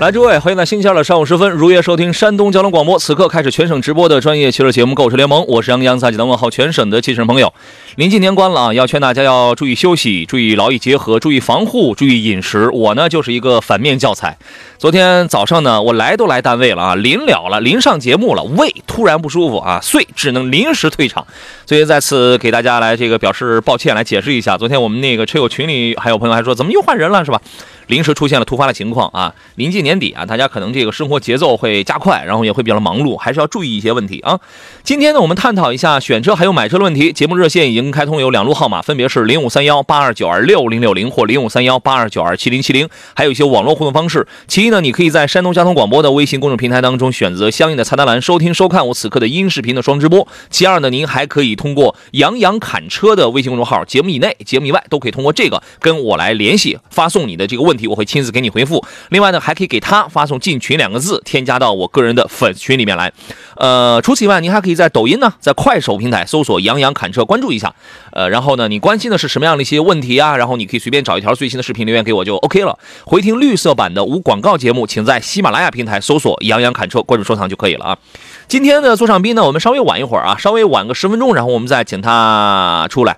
来，诸位，欢迎在星期二的上午时分如约收听山东交通广播。此刻开始全省直播的专业汽车节目《购车联盟》，我是杨洋，在济南问候全省的汽车朋友。临近年关了啊，要劝大家要注意休息，注意劳逸结合，注意防护，注意饮食。我呢就是一个反面教材。昨天早上呢，我来都来单位了啊，临了了，临上节目了，胃突然不舒服啊，遂只能临时退场。所以在此给大家来这个表示抱歉，来解释一下。昨天我们那个车友群里还有朋友还说，怎么又换人了是吧？临时出现了突发的情况啊，临近年底啊，大家可能这个生活节奏会加快，然后也会比较忙碌，还是要注意一些问题啊。今天呢，我们探讨一下选车还有买车的问题。节目热线已经开通，有两路号码，分别是零五三幺八二九二六零六零或零五三幺八二九二七零七零，还有一些网络互动方式。其一呢，你可以在山东交通广播的微信公众平台当中选择相应的菜单栏收听收看我此刻的音视频的双直播。其二呢，您还可以通过杨洋侃车的微信公众号，节目以内、节目以外都可以通过这个跟我来联系，发送你的这个问问题，我会亲自给你回复。另外呢，还可以给他发送“进群”两个字，添加到我个人的粉丝群里面来。呃，除此以外，您还可以在抖音呢，在快手平台搜索“杨洋侃车”，关注一下。呃，然后呢，你关心的是什么样的一些问题啊？然后你可以随便找一条最新的视频留言给我就 OK 了。回听绿色版的无广告节目，请在喜马拉雅平台搜索“杨洋侃车”，关注收藏就可以了啊。今天的座上宾呢，我们稍微晚一会儿啊，稍微晚个十分钟，然后我们再请他出来。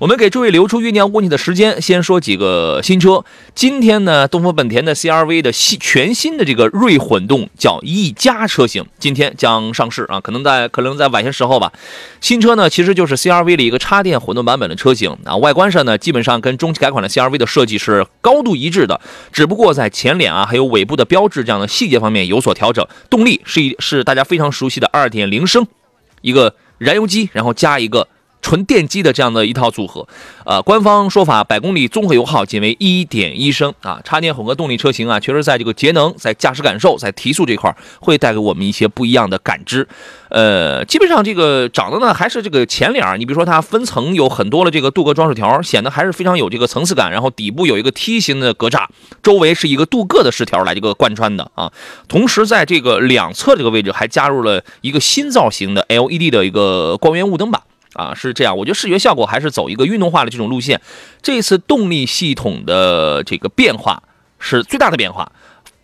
我们给诸位留出酝酿问题的时间，先说几个新车。今天呢，东风本田的 CRV 的新全新的这个锐混动叫一加车型，今天将上市啊，可能在可能在晚些时候吧。新车呢，其实就是 CRV 的一个插电混动版本的车型啊，外观上呢，基本上跟中期改款的 CRV 的设计是高度一致的，只不过在前脸啊，还有尾部的标志这样的细节方面有所调整。动力是一是大家非常熟悉的2.0升一个燃油机，然后加一个。纯电机的这样的一套组合，呃，官方说法百公里综合油耗仅为一点一升啊，插电混合动力车型啊，确实在这个节能、在驾驶感受、在提速这块儿会带给我们一些不一样的感知。呃，基本上这个长得呢还是这个前脸儿，你比如说它分层有很多的这个镀铬装饰条，显得还是非常有这个层次感。然后底部有一个梯形的格栅，周围是一个镀铬的饰条来这个贯穿的啊。同时在这个两侧这个位置还加入了一个新造型的 LED 的一个光源雾灯板。啊，是这样，我觉得视觉效果还是走一个运动化的这种路线。这次动力系统的这个变化是最大的变化，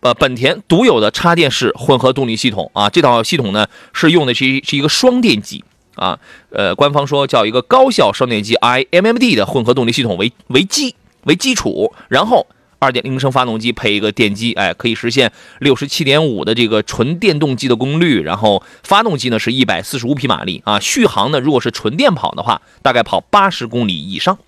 呃，本田独有的插电式混合动力系统啊，这套系统呢是用的是是一个双电机啊，呃，官方说叫一个高效双电机 iMMD 的混合动力系统为为基为基础，然后。二点零升发动机配一个电机，哎，可以实现六十七点五的这个纯电动机的功率，然后发动机呢是一百四十五匹马力啊，续航呢如果是纯电跑的话，大概跑八十公里以上。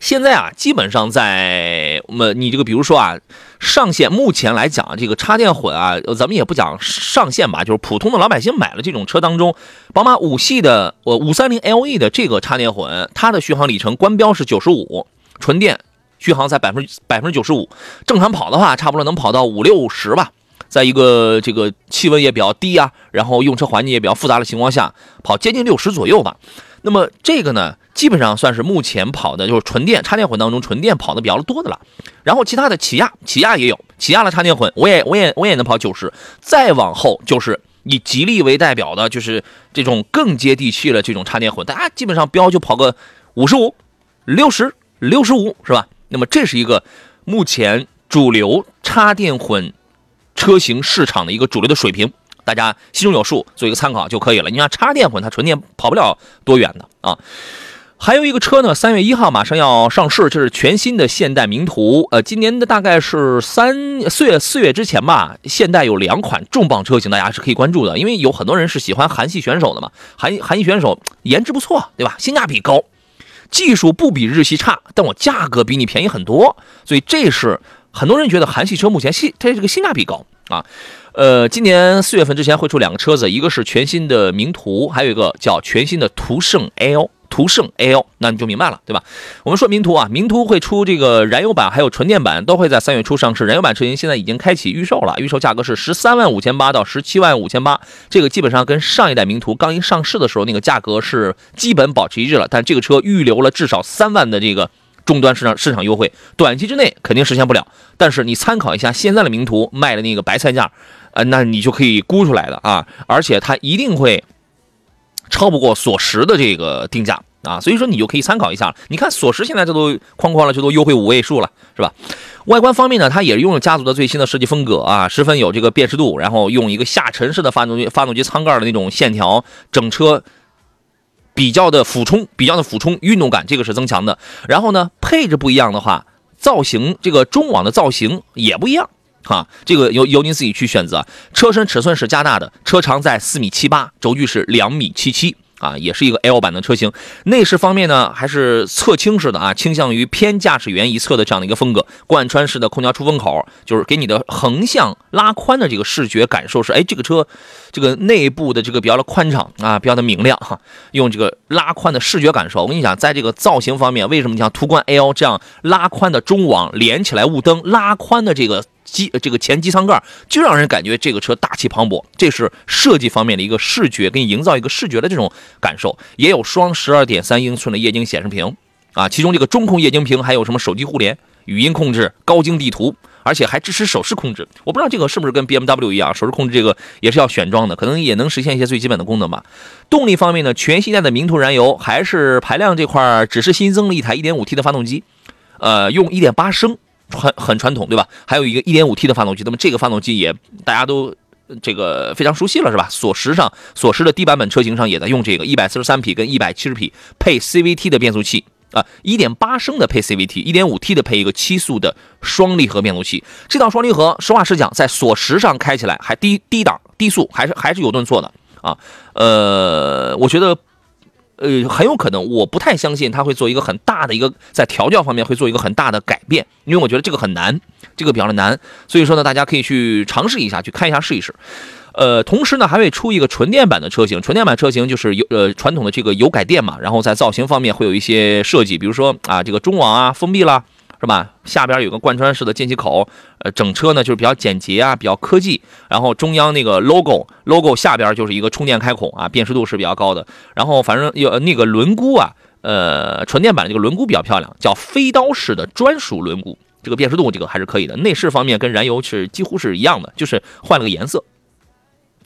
现在啊，基本上在我们你这个比如说啊，上线目前来讲，这个插电混啊，咱们也不讲上限吧，就是普通的老百姓买了这种车当中，宝马五系的呃五三零 LE 的这个插电混，它的续航里程官标是九十五，纯电。续航在百分之百分之九十五，正常跑的话，差不多能跑到五六十吧。在一个这个气温也比较低啊，然后用车环境也比较复杂的情况下，跑接近六十左右吧。那么这个呢，基本上算是目前跑的就是纯电插电混当中纯电跑的比较多的了。然后其他的起亚，起亚也有起亚的插电混，我也我也我也能跑九十。再往后就是以吉利为代表的，就是这种更接地气的这种插电混，大家基本上标就跑个五十五、六十六十五，是吧？那么这是一个目前主流插电混车型市场的一个主流的水平，大家心中有数，做一个参考就可以了。你看插电混它纯电跑不了多远的啊。还有一个车呢，三月一号马上要上市，这是全新的现代名图。呃，今年的大概是三四月四月之前吧，现代有两款重磅车型，大家是可以关注的，因为有很多人是喜欢韩系选手的嘛，韩韩系选手颜值不错，对吧？性价比高。技术不比日系差，但我价格比你便宜很多，所以这是很多人觉得韩系车目前性它这个性价比高。啊。呃，今年四月份之前会出两个车子，一个是全新的名图，还有一个叫全新的途胜 L。途胜 L，那你就明白了，对吧？我们说名图啊，名图会出这个燃油版，还有纯电版，都会在三月初上市。燃油版车型现在已经开启预售了，预售价格是十三万五千八到十七万五千八，这个基本上跟上一代名图刚一上市的时候那个价格是基本保持一致了。但这个车预留了至少三万的这个终端市场市场优惠，短期之内肯定实现不了。但是你参考一下现在的名图卖的那个白菜价，呃，那你就可以估出来的啊，而且它一定会。超不过索十的这个定价啊，所以说你就可以参考一下。你看索十现在这都哐哐了，这都优惠五位数了，是吧？外观方面呢，它也是用了家族的最新的设计风格啊，十分有这个辨识度。然后用一个下沉式的发动机，发动机舱盖的那种线条，整车比较的俯冲，比较的俯冲，运动感这个是增强的。然后呢，配置不一样的话，造型这个中网的造型也不一样。哈，这个由由您自己去选择。车身尺寸是加大的，车长在四米七八，轴距是两米七七啊，也是一个 L 版的车型。内饰方面呢，还是侧倾式的啊，倾向于偏驾驶员一侧的这样的一个风格。贯穿式的空调出风口，就是给你的横向拉宽的这个视觉感受是，哎，这个车这个内部的这个比较的宽敞啊，比较的明亮哈。用这个拉宽的视觉感受，我跟你讲，在这个造型方面，为什么像途观 L 这样拉宽的中网连起来雾灯，拉宽的这个。机这个前机舱盖就让人感觉这个车大气磅礴，这是设计方面的一个视觉，给你营造一个视觉的这种感受。也有双十二点三英寸的液晶显示屏啊，其中这个中控液晶屏还有什么手机互联、语音控制、高精地图，而且还支持手势控制。我不知道这个是不是跟 BMW 一样，手势控制这个也是要选装的，可能也能实现一些最基本的功能吧。动力方面呢，全新一代的名图燃油还是排量这块只是新增了一台 1.5T 的发动机，呃，用1.8升。很很传统，对吧？还有一个 1.5T 的发动机，那么这个发动机也大家都这个非常熟悉了，是吧？索十上，索十的低版本车型上也在用这个143匹跟170匹配 CVT 的变速器啊，1.8升的配 CVT，1.5T 的配一个七速的双离合变速器。这套双离合，实话实讲，在索十上开起来还低低档低速，还是还是有顿挫的啊。呃，我觉得。呃，很有可能，我不太相信他会做一个很大的一个在调教方面会做一个很大的改变，因为我觉得这个很难，这个比较的难，所以说呢，大家可以去尝试一下，去看一下试一试。呃，同时呢，还会出一个纯电版的车型，纯电版车型就是油呃传统的这个油改电嘛，然后在造型方面会有一些设计，比如说啊这个中网啊封闭啦。是吧？下边有个贯穿式的进气口，呃，整车呢就是比较简洁啊，比较科技。然后中央那个 logo，logo 下边就是一个充电开孔啊，辨识度是比较高的。然后反正有那个轮毂啊，呃，纯电版这个轮毂比较漂亮，叫飞刀式的专属轮毂，这个辨识度这个还是可以的。内饰方面跟燃油是几乎是一样的，就是换了个颜色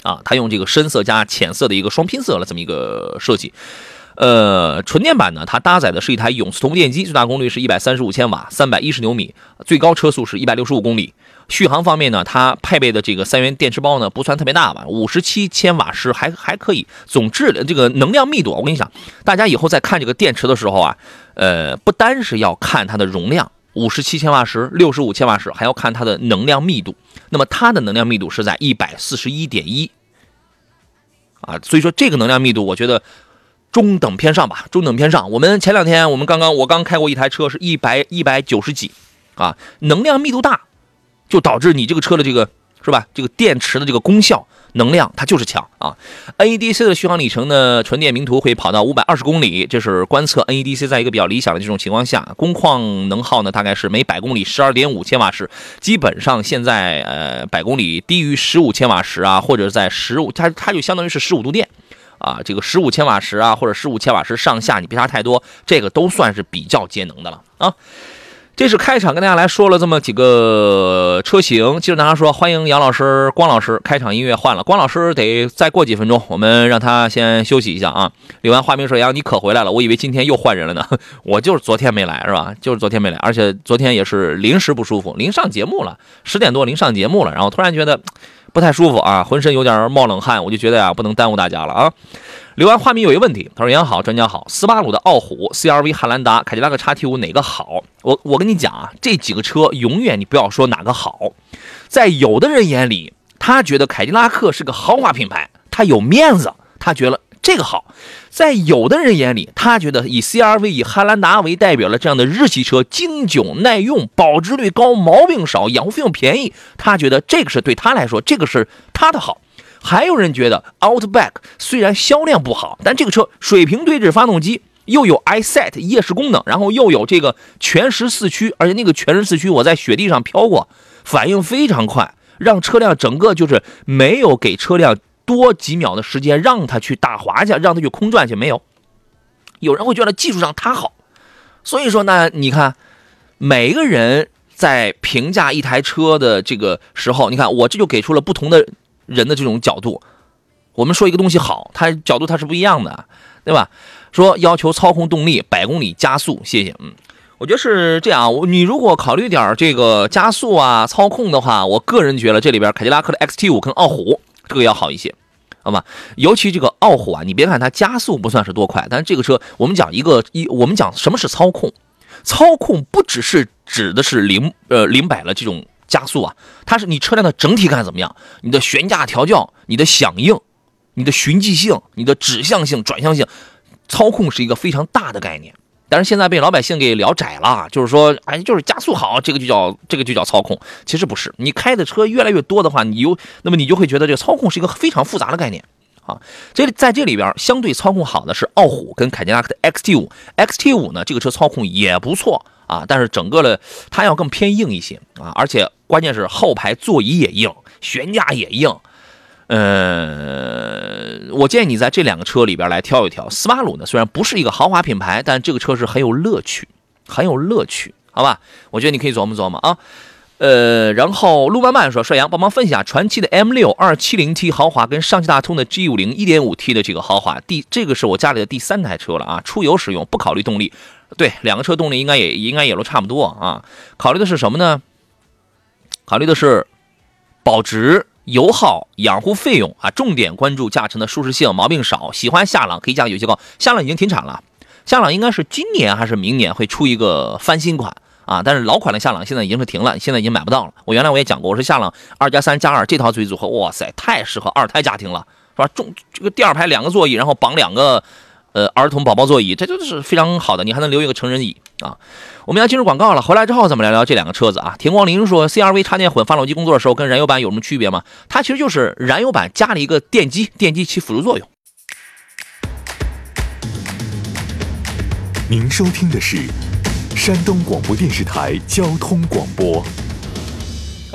啊，它用这个深色加浅色的一个双拼色了这么一个设计。呃，纯电版呢，它搭载的是一台永磁同步电机，最大功率是一百三十五千瓦，三百一十牛米，最高车速是一百六十五公里。续航方面呢，它配备的这个三元电池包呢，不算特别大吧，五十七千瓦时还还可以。总质这个能量密度，我跟你讲，大家以后在看这个电池的时候啊，呃，不单是要看它的容量，五十七千瓦时、六十五千瓦时，还要看它的能量密度。那么它的能量密度是在一百四十一点一啊，所以说这个能量密度，我觉得。中等偏上吧，中等偏上。我们前两天，我们刚刚我刚开过一台车，是一百一百九十几，啊，能量密度大，就导致你这个车的这个是吧？这个电池的这个功效能量它就是强啊。NEDC 的续航里程呢，纯电名图会跑到五百二十公里，这是观测 NEDC 在一个比较理想的这种情况下，工况能耗呢大概是每百公里十二点五千瓦时，基本上现在呃百公里低于十五千瓦时啊，或者在十五，它它就相当于是十五度电。啊，这个十五千瓦时啊，或者十五千瓦时上下，你别差太多，这个都算是比较节能的了啊。这是开场跟大家来说了这么几个车型，接着大家说欢迎杨老师、光老师，开场音乐换了，光老师得再过几分钟，我们让他先休息一下啊。李完花名说杨，你可回来了，我以为今天又换人了呢，我就是昨天没来是吧？就是昨天没来，而且昨天也是临时不舒服，临上节目了，十点多临上节目了，然后突然觉得。不太舒服啊，浑身有点冒冷汗，我就觉得呀，不能耽误大家了啊。留完话明有一个问题，他说：“杨好，专家好，斯巴鲁的傲虎、CRV 汉兰达、凯迪拉克 XT5 哪个好？”我我跟你讲啊，这几个车永远你不要说哪个好，在有的人眼里，他觉得凯迪拉克是个豪华品牌，他有面子，他觉得这个好。在有的人眼里，他觉得以 CRV、以汉兰达为代表的这样的日系车，经久耐用、保值率高、毛病少、养护费用便宜，他觉得这个是对他来说，这个是他的好。还有人觉得 Outback 虽然销量不好，但这个车水平对置发动机，又有 iSet 夜视功能，然后又有这个全时四驱，而且那个全时四驱我在雪地上飘过，反应非常快，让车辆整个就是没有给车辆多几秒的时间让它去打滑去，让它去空转去，没有。有人会觉得技术上它好，所以说呢，你看每个人在评价一台车的这个时候，你看我这就给出了不同的人的这种角度。我们说一个东西好，它角度它是不一样的，对吧？说要求操控动力百公里加速，谢谢，嗯。我觉得是这样，你如果考虑点这个加速啊、操控的话，我个人觉得这里边凯迪拉克的 XT5 跟傲虎这个要好一些，好吧？尤其这个傲虎啊，你别看它加速不算是多快，但是这个车我们讲一个一，我们讲什么是操控？操控不只是指的是零呃零百的这种加速啊，它是你车辆的整体感怎么样？你的悬架调教、你的响应、你的循迹性、你的指向性、转向性，操控是一个非常大的概念。但是现在被老百姓给聊窄了，就是说，哎，就是加速好，这个就叫这个就叫操控。其实不是，你开的车越来越多的话，你又那么你就会觉得这个操控是一个非常复杂的概念啊。这在这里边相对操控好的是傲虎跟凯迪拉克的 XT 五，XT 五呢这个车操控也不错啊，但是整个的它要更偏硬一些啊，而且关键是后排座椅也硬，悬架也硬。呃，我建议你在这两个车里边来挑一挑。斯巴鲁呢，虽然不是一个豪华品牌，但这个车是很有乐趣，很有乐趣，好吧？我觉得你可以琢磨琢磨啊。呃，然后路漫漫说，帅阳帮忙分析下传祺的 M 六二七零 T 豪华跟上汽大通的 G 五零一点五 T 的这个豪华，第这个是我家里的第三台车了啊，出游使用，不考虑动力。对，两个车动力应该也应该也都差不多啊。考虑的是什么呢？考虑的是保值。油耗、养护费用啊，重点关注驾乘的舒适性，毛病少。喜欢夏朗可以加有些高，夏朗已经停产了，夏朗应该是今年还是明年会出一个翻新款啊？但是老款的夏朗现在已经是停了，现在已经买不到了。我原来我也讲过，我说夏朗二加三加二这套座椅组合，哇塞，太适合二胎家庭了，是吧？中这个第二排两个座椅，然后绑两个呃儿童宝宝座椅，这就是非常好的，你还能留一个成人椅啊。我们要进入广告了，回来之后咱们聊聊这两个车子啊。田光林说，CRV 插电混发动机工作的时候跟燃油版有什么区别吗？它其实就是燃油版加了一个电机，电机起辅助作用。您收听的是山东广播电视台交通广播。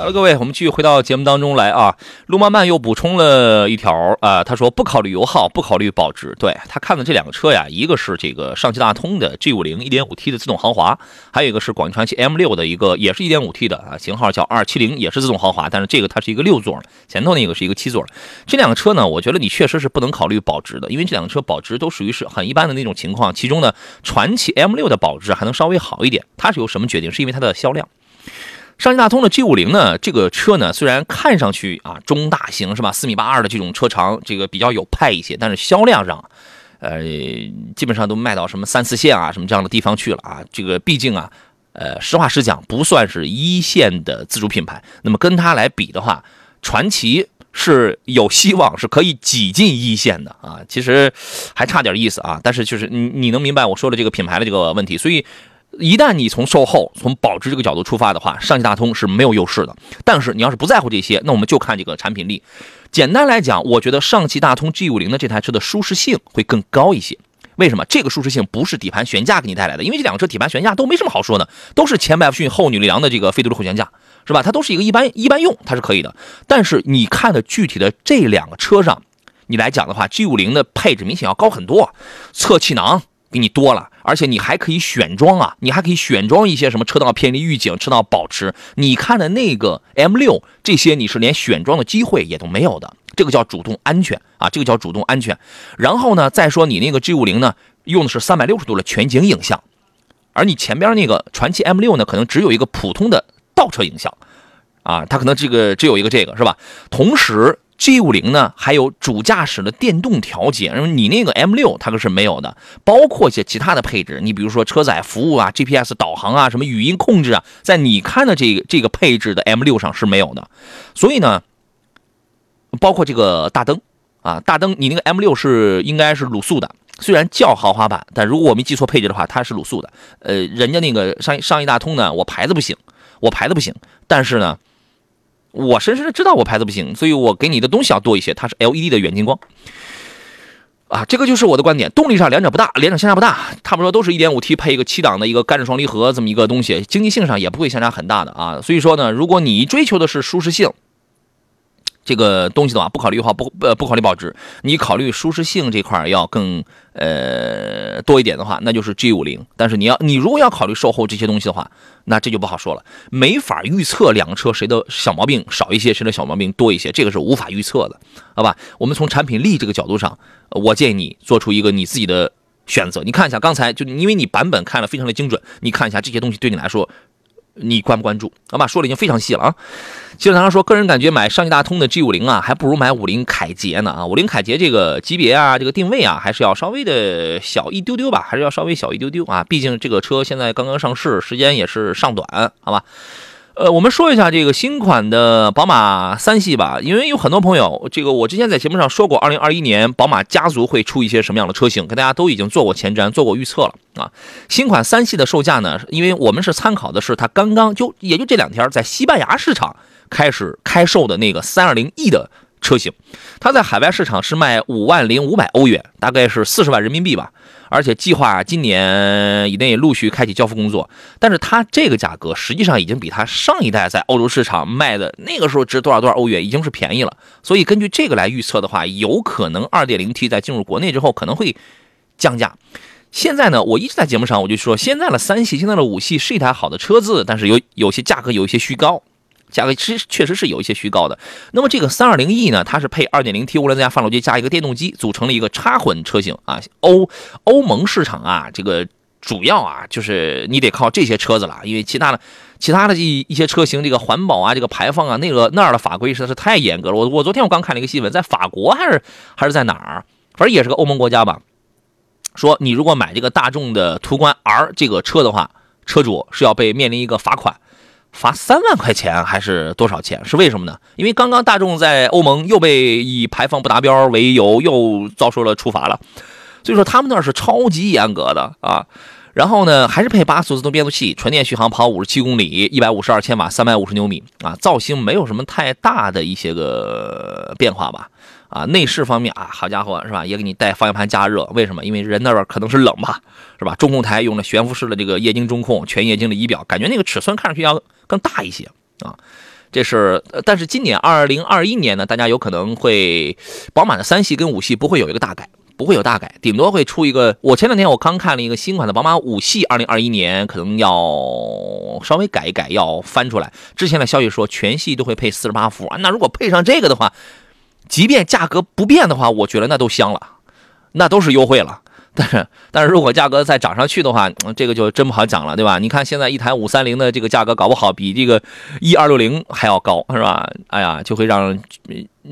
好了，各位，我们继续回到节目当中来啊。路漫漫又补充了一条啊，他说不考虑油耗，不考虑保值。对他看的这两个车呀，一个是这个上汽大通的 G 五零一点五 T 的自动豪华，还有一个是广汽传祺 M 六的一个，也是一点五 T 的啊，型号叫二七零，也是自动豪华，但是这个它是一个六座的，前头那个是一个七座的。这两个车呢，我觉得你确实是不能考虑保值的，因为这两个车保值都属于是很一般的那种情况。其中呢，传祺 M 六的保值还能稍微好一点，它是由什么决定？是因为它的销量。上汽大通的 G 五零呢，这个车呢，虽然看上去啊中大型是吧，四米八二的这种车长，这个比较有派一些，但是销量上，呃，基本上都卖到什么三四线啊什么这样的地方去了啊。这个毕竟啊，呃，实话实讲，不算是一线的自主品牌。那么跟它来比的话，传祺是有希望是可以挤进一线的啊。其实还差点意思啊，但是就是你你能明白我说的这个品牌的这个问题，所以。一旦你从售后、从保值这个角度出发的话，上汽大通是没有优势的。但是你要是不在乎这些，那我们就看这个产品力。简单来讲，我觉得上汽大通 G 五零的这台车的舒适性会更高一些。为什么？这个舒适性不是底盘悬架给你带来的，因为这两个车底盘悬架都没什么好说的，都是前麦弗逊后扭力梁的这个非独立后悬架，是吧？它都是一个一般一般用，它是可以的。但是你看的具体的这两个车上，你来讲的话，G 五零的配置明显要高很多，侧气囊。给你多了，而且你还可以选装啊，你还可以选装一些什么车道偏离预警、车道保持。你看的那个 M 六这些，你是连选装的机会也都没有的，这个叫主动安全啊，这个叫主动安全。然后呢，再说你那个 G 五零呢，用的是三百六十度的全景影像，而你前边那个传祺 M 六呢，可能只有一个普通的倒车影像，啊，它可能这个只有一个这个是吧？同时。G 五零呢，还有主驾驶的电动调节，然后你那个 M 六它可是没有的，包括一些其他的配置，你比如说车载服务啊、GPS 导航啊、什么语音控制啊，在你看的这个这个配置的 M 六上是没有的。所以呢，包括这个大灯啊，大灯你那个 M 六是应该是卤素的，虽然叫豪华版，但如果我没记错配置的话，它是卤素的。呃，人家那个上上汽大通呢，我牌子不行，我牌子不行，但是呢，我深深的知道我牌子不行，所以我给你的东西要多一些，它是 LED 的远近光。啊，这个就是我的观点。动力上两者不大，两者相差不大，差不多都是一点五 T 配一个七档的一个干式双离合这么一个东西，经济性上也不会相差很大的啊。所以说呢，如果你追求的是舒适性，这个东西的话，不考虑的话，不呃不考虑保值，你考虑舒适性这块要更呃多一点的话，那就是 G 五零。但是你要你如果要考虑售后这些东西的话，那这就不好说了，没法预测两个车谁的小毛病少一些，谁的小毛病多一些，这个是无法预测的，好吧？我们从产品力这个角度上，我建议你做出一个你自己的选择。你看一下刚才就因为你版本看了非常的精准，你看一下这些东西对你来说。你关不关注？好吧，说的已经非常细了啊。基本上说，个人感觉买上汽大通的 G 五零啊，还不如买五菱凯捷呢啊。五菱凯捷这个级别啊，这个定位啊，还是要稍微的小一丢丢吧，还是要稍微小一丢丢啊。毕竟这个车现在刚刚上市，时间也是尚短，好吧。呃，我们说一下这个新款的宝马三系吧，因为有很多朋友，这个我之前在节目上说过，二零二一年宝马家族会出一些什么样的车型，跟大家都已经做过前瞻、做过预测了啊。新款三系的售价呢，因为我们是参考的是它刚刚就也就这两天在西班牙市场开始开售的那个三二零 E 的车型，它在海外市场是卖五万零五百欧元，大概是四十万人民币吧。而且计划今年以内陆续开启交付工作，但是它这个价格实际上已经比它上一代在欧洲市场卖的那个时候值多少多少欧元，已经是便宜了。所以根据这个来预测的话，有可能 2.0T 在进入国内之后可能会降价。现在呢，我一直在节目上我就说，现在的三系、现在的五系是一台好的车子，但是有有些价格有一些虚高。价格其实确实是有一些虚高的。那么这个三二零 E 呢，它是配二点零 T 涡轮增压发动机加一个电动机，组成了一个插混车型啊。欧欧盟市场啊，这个主要啊就是你得靠这些车子了，因为其他的其他的一一些车型，这个环保啊，这个排放啊，那个那儿的法规实在是太严格了。我我昨天我刚看了一个新闻，在法国还是还是在哪儿，反正也是个欧盟国家吧，说你如果买这个大众的途观 R 这个车的话，车主是要被面临一个罚款。罚三万块钱还是多少钱？是为什么呢？因为刚刚大众在欧盟又被以排放不达标为由又遭受了处罚了，所以说他们那是超级严格的啊。然后呢，还是配八速自动变速器，纯电续航跑五十七公里，一百五十二千瓦，三百五十牛米啊。造型没有什么太大的一些个变化吧？啊，内饰方面啊，好家伙是吧？也给你带方向盘加热，为什么？因为人那边可能是冷吧，是吧？中控台用了悬浮式的这个液晶中控，全液晶的仪表，感觉那个尺寸看上去要更大一些啊。这是，但是今年二零二一年呢，大家有可能会，宝马的三系跟五系不会有一个大改。不会有大改，顶多会出一个。我前两天我刚看了一个新款的宝马五系，二零二一年可能要稍微改一改，要翻出来。之前的消息说全系都会配四十八伏啊，那如果配上这个的话，即便价格不变的话，我觉得那都香了，那都是优惠了。但是，但是如果价格再涨上去的话，这个就真不好讲了，对吧？你看现在一台五三零的这个价格，搞不好比这个一二六零还要高，是吧？哎呀，就会让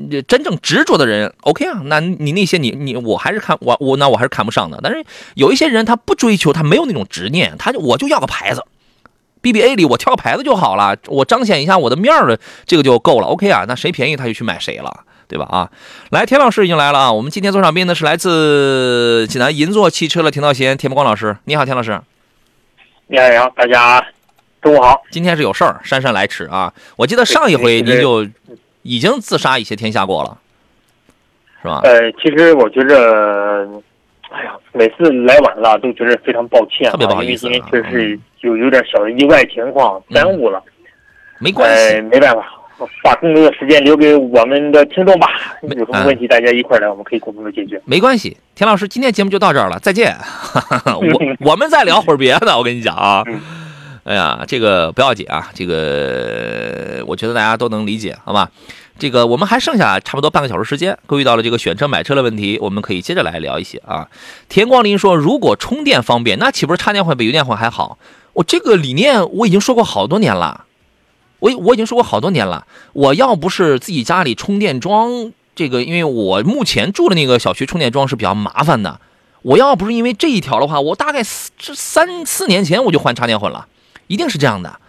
这真正执着的人，OK 啊？那你那些你你我还是看我我那我还是看不上的。但是有一些人他不追求，他没有那种执念，他就我就要个牌子，BBA 里我挑个牌子就好了，我彰显一下我的面儿的这个就够了，OK 啊？那谁便宜他就去买谁了。对吧？啊，来，田老师已经来了啊！我们今天做场宾呢是来自济南银座汽车的田道贤、田伯光老师。你好，田老师。你好，大家中午好。今天是有事儿，姗姗来迟啊！我记得上一回您就已经自杀一些天下过了，是吧？呃，其实我觉着，哎呀，每次来晚了都觉得非常抱歉，特别不好意思，因为今天确实有有点小的意外情况耽误了，没关系，没办法。把更多的时间留给我们的听众吧。有什么问题，大家一块来，我们可以共同的解决。没关系，田老师，今天节目就到这儿了，再见。我 我们再聊会儿别的，我跟你讲啊。哎呀，这个不要紧啊，这个我觉得大家都能理解，好吧？这个我们还剩下差不多半个小时时间，遇到了这个选车买车的问题，我们可以接着来聊一些啊。田光林说，如果充电方便，那岂不是插电混比油电混还好？我这个理念我已经说过好多年了。我我已经说过好多年了，我要不是自己家里充电桩这个，因为我目前住的那个小区充电桩是比较麻烦的，我要不是因为这一条的话，我大概这三四年前我就换插电混了，一定是这样的。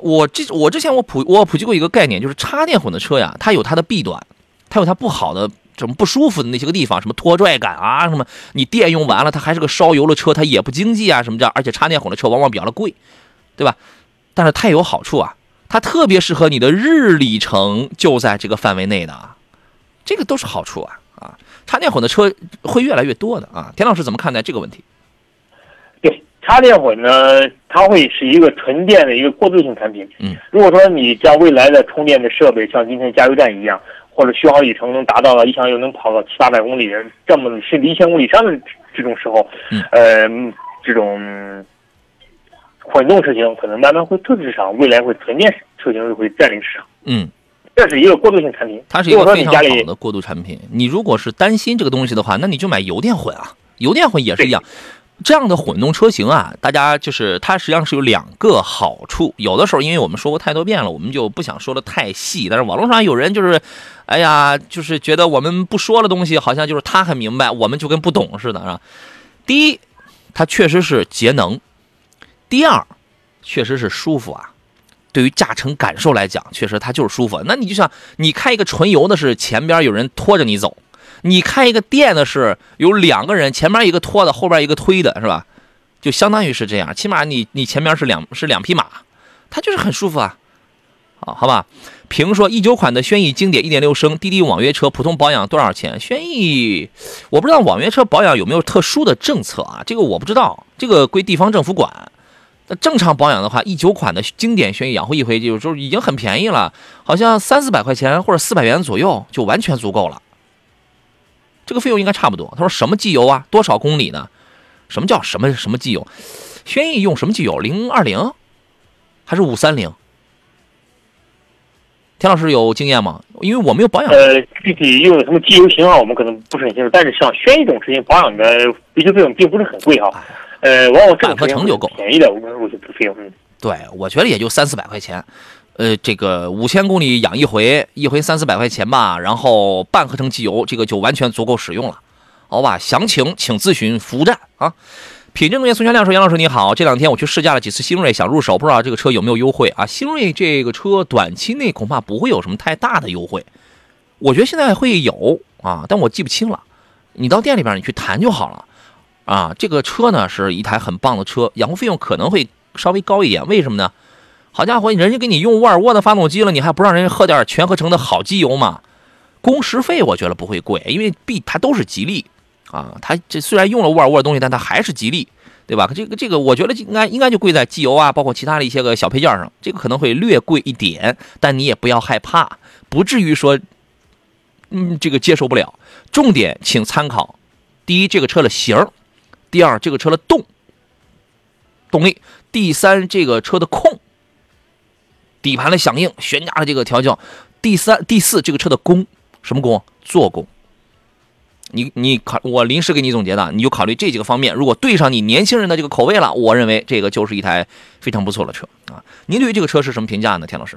我这我之前我普我普及过一个概念，就是插电混的车呀，它有它的弊端，它有它不好的什么不舒服的那些个地方，什么拖拽感啊，什么你电用完了它还是个烧油的车，它也不经济啊，什么这样，而且插电混的车往往比较的贵，对吧？但是它也有好处啊，它特别适合你的日里程就在这个范围内的啊，这个都是好处啊啊！插电混的车会越来越多的啊，田老师怎么看待这个问题？对，插电混呢，它会是一个纯电的一个过渡性产品。嗯，如果说你将未来的充电的设备像今天加油站一样，或者续航里程能达到了一箱油能跑到七八百公里，这么甚至一千公里以上的这种时候，嗯呃，这种混动车型可能慢慢会退出市场，未来会纯电车型会占领市场。嗯，这是一个过渡性产品。它是一个非常好的过渡产品。你如果是担心这个东西的话，那你就买油电混啊，油电混也是一样。这样的混动车型啊，大家就是它实际上是有两个好处。有的时候，因为我们说过太多遍了，我们就不想说的太细。但是网络上有人就是，哎呀，就是觉得我们不说的东西，好像就是他很明白，我们就跟不懂似的，是吧？第一，它确实是节能；第二，确实是舒服啊。对于驾乘感受来讲，确实它就是舒服。那你就像你开一个纯油的，是前边有人拖着你走；你开一个电的，是有两个人，前面一个拖的，后边一个推的，是吧？就相当于是这样，起码你你前面是两是两匹马，它就是很舒服啊。啊，好吧。评说一九款的轩逸经典1.6升滴滴网约车普通保养多少钱？轩逸，我不知道网约车保养有没有特殊的政策啊？这个我不知道，这个归地方政府管。那正常保养的话，一九款的经典轩逸养护一回有时候已经很便宜了，好像三四百块钱或者四百元左右就完全足够了。这个费用应该差不多。他说什么机油啊？多少公里呢？什么叫什么什么机油？轩逸用什么机油？零二零还是五三零？田老师有经验吗？因为我没有保养。呃，具体用什么机油型号我们可能不是很清楚，但是像轩逸这种车型保养的维修费用并不是很贵哈。呃，往往半合成就够便宜的维修费用。嗯，对，我觉得也就三四百块钱，呃，这个五千公里养一回，一回三四百块钱吧，然后半合成机油，这个就完全足够使用了，好吧？详情请咨询服务站啊。品质能源宋全亮说：“杨老师你好，这两天我去试驾了几次新锐，想入手，不知道这个车有没有优惠啊？新锐这个车短期内恐怕不会有什么太大的优惠，我觉得现在会有啊，但我记不清了。你到店里边你去谈就好了啊。这个车呢是一台很棒的车，养护费用可能会稍微高一点，为什么呢？好家伙，人家给你用沃尔沃的发动机了，你还不让人家喝点全合成的好机油吗？工时费我觉得不会贵，因为毕它都是吉利。”啊，它这虽然用了沃尔沃的东西，但它还是吉利，对吧？这个这个，我觉得应该应该就贵在机油啊，包括其他的一些个小配件上，这个可能会略贵一点，但你也不要害怕，不至于说，嗯，这个接受不了。重点请参考：第一，这个车的型儿；第二，这个车的动动力；第三，这个车的控，底盘的响应，悬架的这个调教；第三、第四，这个车的工，什么工？做工。你你考我临时给你总结的，你就考虑这几个方面。如果对上你年轻人的这个口味了，我认为这个就是一台非常不错的车啊。您对于这个车是什么评价呢，田老师？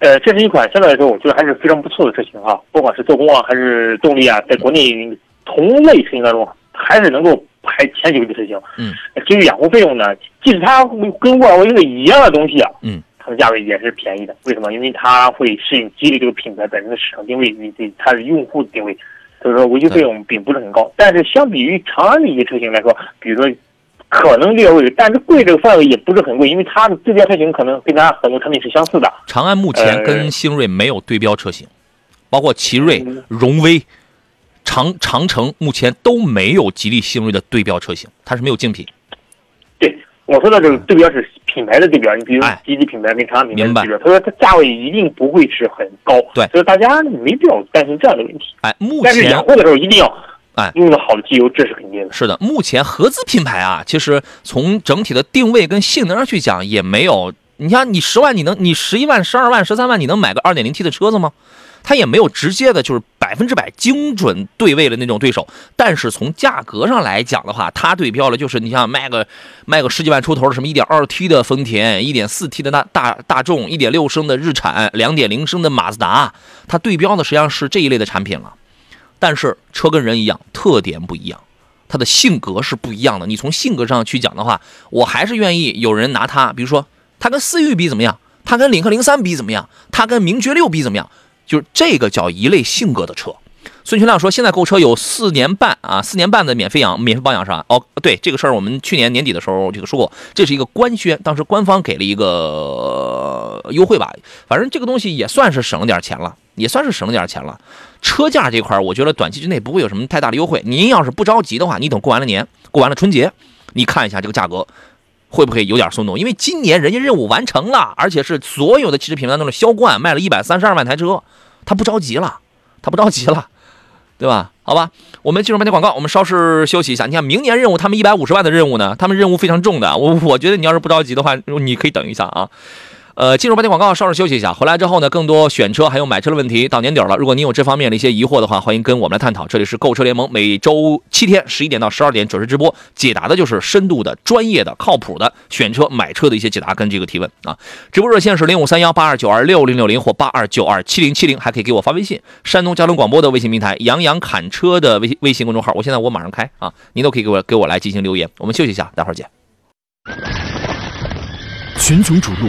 呃，这是一款相对来说我觉得还是非常不错的车型哈，不管是做工啊还是动力啊，在国内同类车型当中还是能够排前几个的车型。嗯，至于养护费用呢，即使它跟沃尔沃用的一样的东西啊，嗯，它的价位也是便宜的。为什么？因为它会适应吉利这个品牌本身的市场定位以及它的用户定位。所以说维修费用并不是很高，但是相比于长安的一些车型来说，比如说可能略贵，但是贵这个范围也不是很贵，因为它的对标车型可能跟它很多产品是相似的。长安目前跟星瑞没有对标车型，包括奇瑞、荣威、长长城目前都没有吉利星瑞的对标车型，它是没有竞品。对我说的这个对标是品牌的对标，你比如哎吉利品牌跟长安品牌明白的对标，他说它价位一定不会是很高，对所以大家没必要担心这样的问题。哎，目但是前养护的时候一定要哎用的好的机油，这是肯定的。是的，目前合资品牌啊，其实从整体的定位跟性能上去讲，也没有。你像你十万，你能你十一万、十二万、十三万，你能买个二点零 T 的车子吗？它也没有直接的，就是百分之百精准对位的那种对手。但是从价格上来讲的话，它对标了，就是你像卖个卖个十几万出头的什么一点二 T 的丰田、一点四 T 的大大大众、一点六升的日产、两点零升的马自达，它对标的实际上是这一类的产品了。但是车跟人一样，特点不一样，它的性格是不一样的。你从性格上去讲的话，我还是愿意有人拿它，比如说它跟思域比怎么样，它跟领克零三比怎么样，它跟名爵六比怎么样，就是这个叫一类性格的车。孙群亮说，现在购车有四年半啊，四年半的免费养、免费保养是吧？哦，对，这个事儿我们去年年底的时候这个说过，这是一个官宣，当时官方给了一个优惠吧，反正这个东西也算是省了点钱了，也算是省了点钱了。车价这块儿，我觉得短期之内不会有什么太大的优惠。您要是不着急的话，你等过完了年，过完了春节，你看一下这个价格会不会有点松动？因为今年人家任务完成了，而且是所有的汽车品牌当中销冠，卖了一百三十二万台车，他不着急了，他不着急了，对吧？好吧，我们进入半天广告，我们稍事休息一下。你看明年任务，他们一百五十万的任务呢，他们任务非常重的。我我觉得你要是不着急的话，你可以等一下啊。呃，进入半天广告，稍事休息一下。回来之后呢，更多选车还有买车的问题，到年底了，如果您有这方面的一些疑惑的话，欢迎跟我们来探讨。这里是购车联盟，每周七天十一点到十二点准时直播，解答的就是深度的、专业的、靠谱的选车、买车的一些解答跟这个提问啊。直播热线是零五三幺八二九二六零六零或八二九二七零七零，还可以给我发微信。山东交通广播的微信平台，杨洋侃车的微微信公众号，我现在我马上开啊，您都可以给我给我来进行留言。我们休息一下，待会儿见。群雄逐鹿，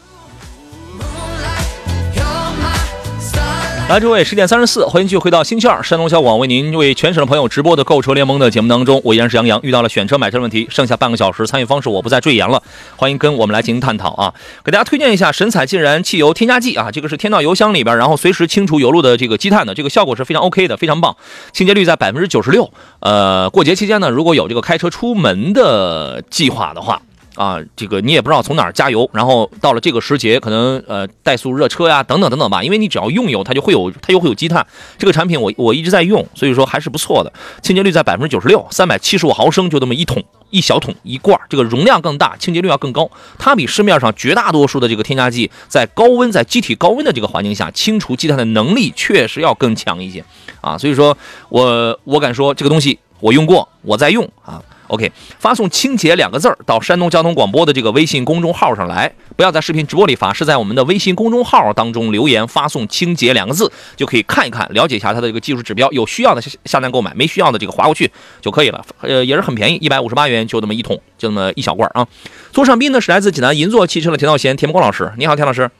来，诸位，十点三十四，欢迎继续回到星期二，山东小广为您为全省的朋友直播的购车联盟的节目当中，我依然是杨洋。遇到了选车买车的问题，剩下半个小时，参与方式我不再赘言了，欢迎跟我们来进行探讨啊！给大家推荐一下神采尽燃汽油添加剂啊，这个是添到油箱里边，然后随时清除油路的这个积碳的，这个效果是非常 OK 的，非常棒，清洁率在百分之九十六。呃，过节期间呢，如果有这个开车出门的计划的话。啊，这个你也不知道从哪儿加油，然后到了这个时节，可能呃怠速热车呀，等等等等吧。因为你只要用油，它就会有它又会有积碳。这个产品我我一直在用，所以说还是不错的，清洁率在百分之九十六，三百七十五毫升就这么一桶一小桶一罐，这个容量更大，清洁率要更高。它比市面上绝大多数的这个添加剂在高温在机体高温的这个环境下清除积碳的能力确实要更强一些啊。所以说我我敢说这个东西我用过，我在用啊。OK，发送“清洁”两个字儿到山东交通广播的这个微信公众号上来，不要在视频直播里发，是在我们的微信公众号当中留言，发送“清洁”两个字就可以看一看，了解一下它的这个技术指标。有需要的下下单购买，没需要的这个划过去就可以了。呃，也是很便宜，一百五十八元就那么一桶，就那么一小罐啊。座上宾呢是来自济南银座汽车的田道贤、田木光老师，你好，田老师。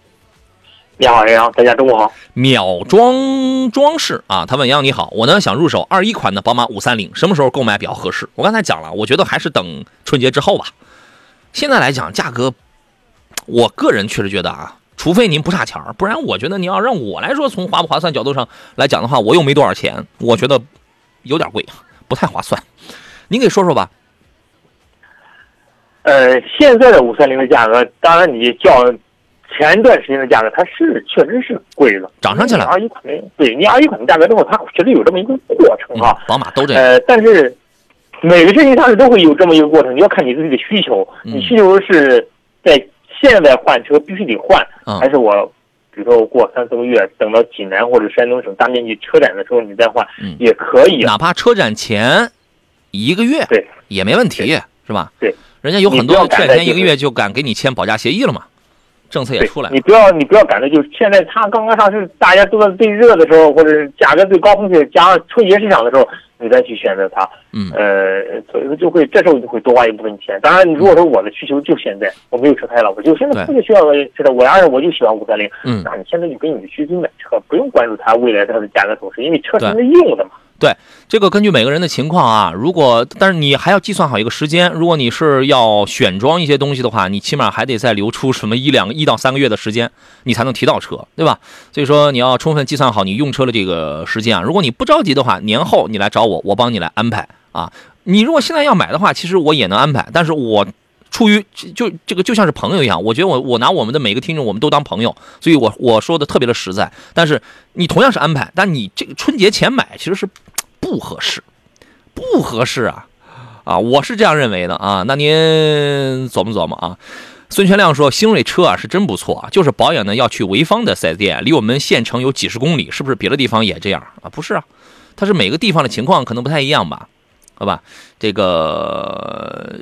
你好，杨洋，大家中午好。秒装装饰啊，他问杨洋你好，我呢想入手二一款的宝马五三零，什么时候购买比较合适？我刚才讲了，我觉得还是等春节之后吧。现在来讲价格，我个人确实觉得啊，除非您不差钱儿，不然我觉得你要让我来说，从划不划算角度上来讲的话，我又没多少钱，我觉得有点贵，不太划算。您给说说吧。呃，现在的五三零的价格，当然你较前一段时间的价格，它是确实是贵了，涨上去了二一款的，对你二一款的价格之后，它确实有这么一个过程嗯啊。，宝马都这样。呃，但是每个车型它是都会有这么一个过程，你要看你自己的需求。嗯你需求是在现在换车必须得换，嗯还是我比如说我过三四个月，等到济南或者山东省大面积车展的时候你再换，嗯也可以啊。哪怕车展前一个月，对，也没问题，是吧？对，人家有很多车展前一个月就敢给你签保价协议了嘛，政策也出来了你。不要你不要赶着就是现在它刚刚上市，大家都在最热的时候，或者是价格最高峰期，加上春节市场的时候，你再去选择它。嗯呃，所以说就会这时候就会多花一部分钱。当然，如果说我的需求就现在，我没有车胎了，我就现在对特别需要个车胎，我要是我就喜欢五三零，嗯，那你现在就给你的需求买车，不用关注它未来它的价格走势，因为车是用的嘛。对这个根据每个人的情况啊，如果但是你还要计算好一个时间，如果你是要选装一些东西的话，你起码还得再留出什么一两 一到三个月的时间，你才能提到车，对吧？所以说你要充分计算好你用车的这个时间啊。如果你不着急的话，年后你来找我，我帮你来安排啊。你如果现在要买的话，其实我也能安排，但是我。出于就这个就像是朋友一样，我觉得我我拿我们的每个听众，我们都当朋友，所以我我说的特别的实在。但是你同样是安排，但你这个春节前买其实是不合适，不合适啊啊！我是这样认为的啊，那您琢磨琢磨啊。孙全亮说：“星瑞车啊是真不错啊，就是保养呢要去潍坊的四 S 店，离我们县城有几十公里，是不是别的地方也这样啊？不是啊，它是每个地方的情况可能不太一样吧？好吧？这个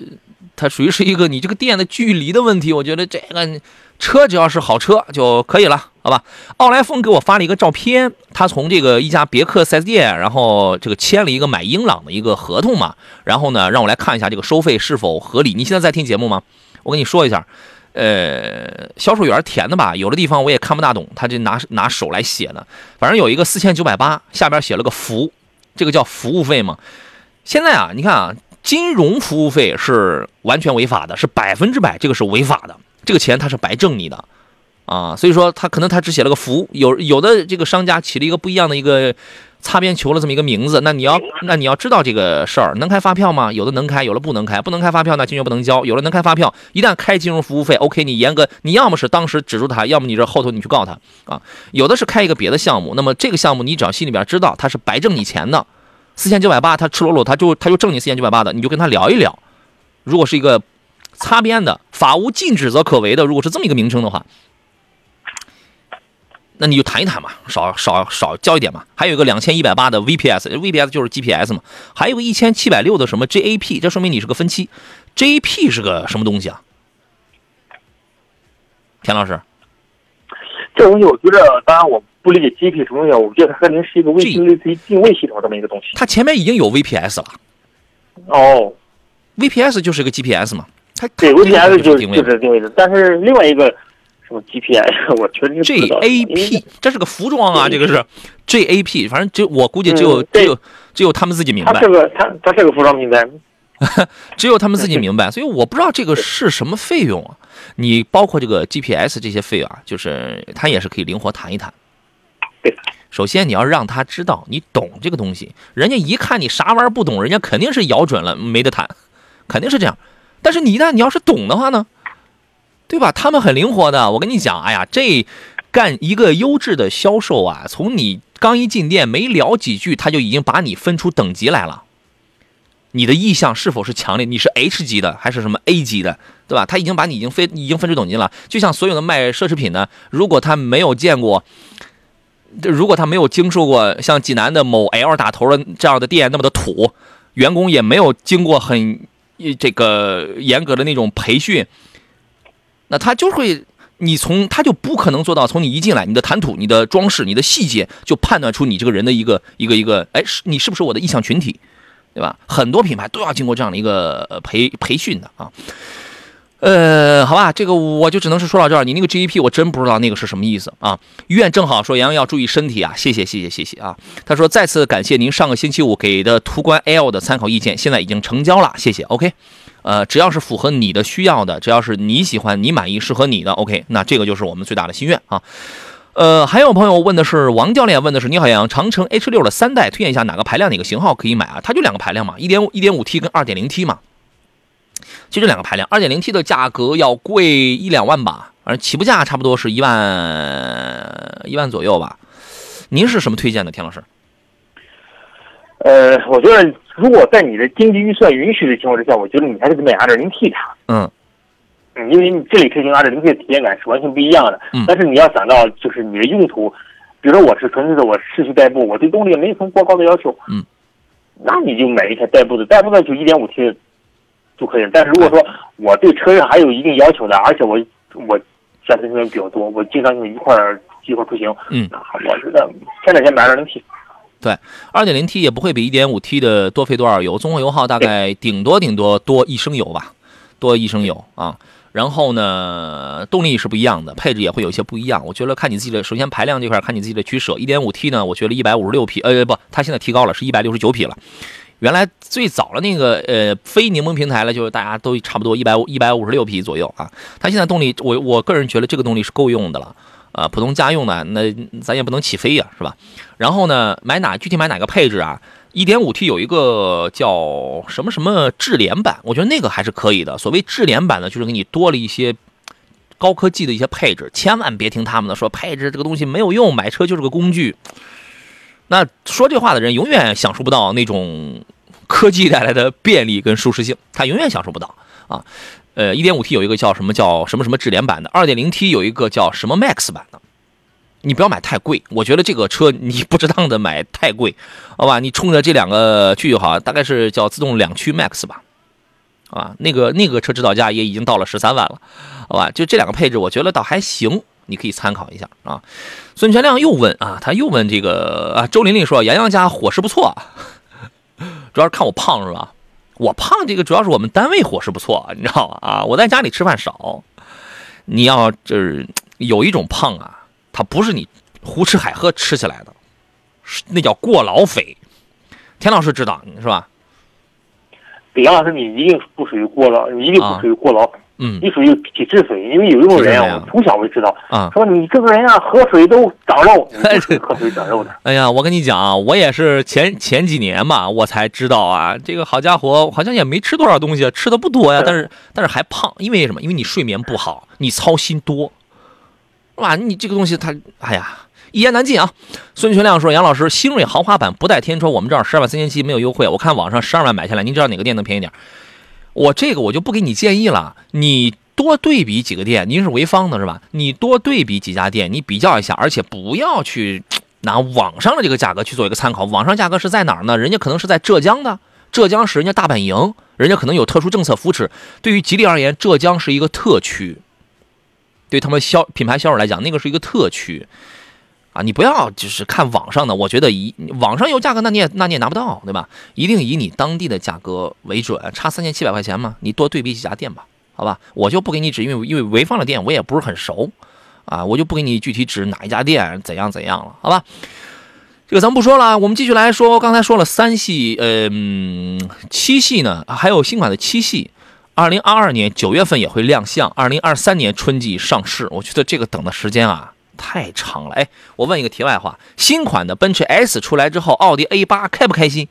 它属于是一个你这个店的距离的问题，我觉得这个车只要是好车就可以了，好吧？奥莱峰给我发了一个照片，他从这个一家别克 4S 店，然后这个签了一个买英朗的一个合同嘛，然后呢让我来看一下这个收费是否合理。你现在在听节目吗？我跟你说一下。呃，销售员填的吧，有的地方我也看不大懂，他就拿拿手来写的。反正有一个四千九百八，下边写了个服，这个叫服务费嘛。现在啊，你看啊，金融服务费是完全违法的，是百分之百，这个是违法的，这个钱他是白挣你的啊。所以说他可能他只写了个服，有有的这个商家起了一个不一样的一个。擦边球了这么一个名字，那你要那你要知道这个事儿，能开发票吗？有的能开，有的不能开，不能开发票那金融不能交。有的能开发票，一旦开金融服务费，OK，你严格，你要么是当时指出他，要么你这后头你去告他啊。有的是开一个别的项目，那么这个项目你只要心里边知道他是白挣你钱的，四千九百八，他赤裸裸他就他就挣你四千九百八的，你就跟他聊一聊。如果是一个擦边的，法无禁止则可为的，如果是这么一个名称的话。那你就谈一谈嘛，少少少交一点嘛。还有一个两千一百八的 VPS，VPS 就是 GPS 嘛。还有个一千七百六的什么 JAP，这说明你是个分期。JAP 是个什么东西啊？田老师，这东西我觉得，当然我不理解 GAP 什么东西，我觉得它可能是一个卫星类似于定位系统这么一个东西。它前面已经有 VPS 了。哦，VPS 就是个 GPS 嘛。它对 VPS 就是定位就是定位的，但是另外一个。什么 GPS？我确实 JAP，这是个服装啊，这个是 JAP，反正就我估计只有只有只有他们自己明白。它是个它它是个服装品牌，只有他们自己 明白，所以我不知道这个是什么费用啊。你包括这个 GPS 这些费用啊，就是他也是可以灵活谈一谈。对，首先你要让他知道你懂这个东西，人家一看你啥玩意儿不懂，人家肯定是咬准了没得谈，肯定是这样。但是你一旦你要是懂的话呢？对吧？他们很灵活的。我跟你讲，哎呀，这干一个优质的销售啊，从你刚一进店没聊几句，他就已经把你分出等级来了。你的意向是否是强烈？你是 H 级的还是什么 A 级的？对吧？他已经把你已经分已经分出等级了。就像所有的卖奢侈品的，如果他没有见过，如果他没有经受过像济南的某 L 打头的这样的店那么的土，员工也没有经过很这个严格的那种培训。那他就会，你从他就不可能做到，从你一进来，你的谈吐、你的装饰、你的细节，就判断出你这个人的一个一个一个，哎，是你是不是我的意向群体，对吧？很多品牌都要经过这样的一个培培训的啊。呃，好吧，这个我就只能是说到这儿。你那个 GEP 我真不知道那个是什么意思啊。医院正好说杨洋要注意身体啊，谢谢谢谢谢谢啊。他说再次感谢您上个星期五给的途观 L 的参考意见，现在已经成交了，谢谢。OK。呃，只要是符合你的需要的，只要是你喜欢、你满意、适合你的，OK，那这个就是我们最大的心愿啊。呃，还有朋友问的是，王教练问的是，你好杨，长城 H 六的三代，推荐一下哪个排量、哪个型号可以买啊？它就两个排量嘛，一点五、一点五 T 跟二点零 T 嘛，就这两个排量。二点零 T 的价格要贵一两万吧，反正起步价差不多是一万一万左右吧。您是什么推荐的，田老师？呃，我觉得。如果在你的经济预算允许的情况之下，我觉得你还是得买 2.0T 的。嗯，嗯，因为你这里推行 2.0T 的体验感是完全不一样的。嗯，但是你要想到就是你的用途，比如说我是纯粹的我市区代步，我对动力没有什么过高的要求。嗯，那你就买一台代步的，代步的就 1.5T 就可以了。但是如果说我对车上还有一定要求的，而且我我家庭成员比较多，我经常性一块儿一块儿出行，嗯，我觉得现在先买 2.0T。对，二点零 T 也不会比一点五 T 的多费多少油，综合油耗大概顶多顶多多一升油吧，多一升油啊。然后呢，动力是不一样的，配置也会有一些不一样。我觉得看你自己的，首先排量这块看你自己的取舍。一点五 T 呢，我觉得一百五十六匹，呃不，它现在提高了，是一百六十九匹了。原来最早的那个呃非柠檬平台了，就是大家都差不多一百五一百五十六匹左右啊。它现在动力，我我个人觉得这个动力是够用的了。啊，普通家用的那咱也不能起飞呀，是吧？然后呢，买哪具体买哪个配置啊？1.5T 有一个叫什么什么智联版，我觉得那个还是可以的。所谓智联版呢，就是给你多了一些高科技的一些配置，千万别听他们的说配置这个东西没有用，买车就是个工具。那说这话的人永远享受不到那种科技带来的便利跟舒适性，他永远享受不到啊。呃，一点五 T 有一个叫什么叫什么什么智联版的，二点零 T 有一个叫什么 Max 版的，你不要买太贵。我觉得这个车你不值当的买太贵，好吧？你冲着这两个去就好，大概是叫自动两驱 Max 吧，啊，那个那个车指导价也已经到了十三万了，好吧？就这两个配置，我觉得倒还行，你可以参考一下啊。孙全亮又问啊，他又问这个啊，周玲玲说杨洋家伙食不错，主要是看我胖是吧？我胖这个主要是我们单位伙食不错，你知道吧？啊，我在家里吃饭少。你要就是有一种胖啊，它不是你胡吃海喝吃起来的，是那叫过劳肥。田老师知道是吧？杨老师，你一定不属于过劳，你一定不属于过劳，嗯你属于体质水。因为有一种人啊，我从小就知道，啊，说你这个人啊，喝水都长肉，喝水长肉的。哎呀，我跟你讲啊，我也是前前几年吧，我才知道啊，这个好家伙，好像也没吃多少东西，吃的不多呀，但是但是还胖，因为什么？因为你睡眠不好，你操心多，是吧？你这个东西它，哎呀，一言难尽啊。孙全亮说，杨老师，星瑞豪华版不带天窗，我们这儿十二万三千七没有优惠，我看网上十二万买下来，您知道哪个店能便宜点？我这个我就不给你建议了，你多对比几个店，您是潍坊的是吧？你多对比几家店，你比较一下，而且不要去拿网上的这个价格去做一个参考。网上价格是在哪儿呢？人家可能是在浙江的，浙江是人家大本营，人家可能有特殊政策扶持。对于吉利而言，浙江是一个特区，对他们销品牌销售来讲，那个是一个特区。你不要就是看网上的，我觉得一网上有价格，那你也那你也拿不到，对吧？一定以你当地的价格为准，差三千七百块钱嘛，你多对比几家店吧，好吧？我就不给你指，因为因为潍坊的店我也不是很熟，啊，我就不给你具体指哪一家店怎样怎样了，好吧？这个咱不说了，我们继续来说，刚才说了三系，嗯七系呢，还有新款的七系，二零二二年九月份也会亮相，二零二三年春季上市。我觉得这个等的时间啊太长了。哎，我问一个题外话，新款的奔驰 S 出来之后，奥迪 A 八开不开心？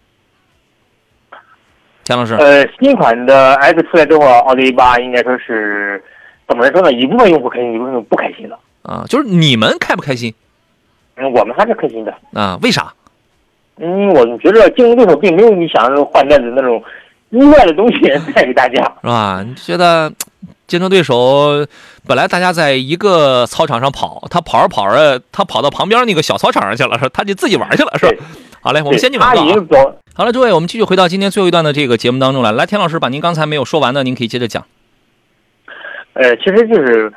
田老师，呃，新款的 S 出来之后，奥迪 A 八应该说是怎么来说呢？一部分用户开心，一部分不开心的。啊，就是你们开不开心嗯，我们还是开心的。啊？为啥？嗯，我们觉得竞争对手并没有你想象中换代的那种意外的东西 带给大家。是吧？你觉得竞争对手本来大家在一个操场上跑，他跑着跑着，他跑到旁边那个小操场上去了，是他就自己玩去了，是吧？好嘞，我们先进他广告、啊。已经走，好了，诸位，我们继续回到今天最后一段的这个节目当中来。来，田老师把您刚才没有说完的，您可以接着讲。呃，其实就是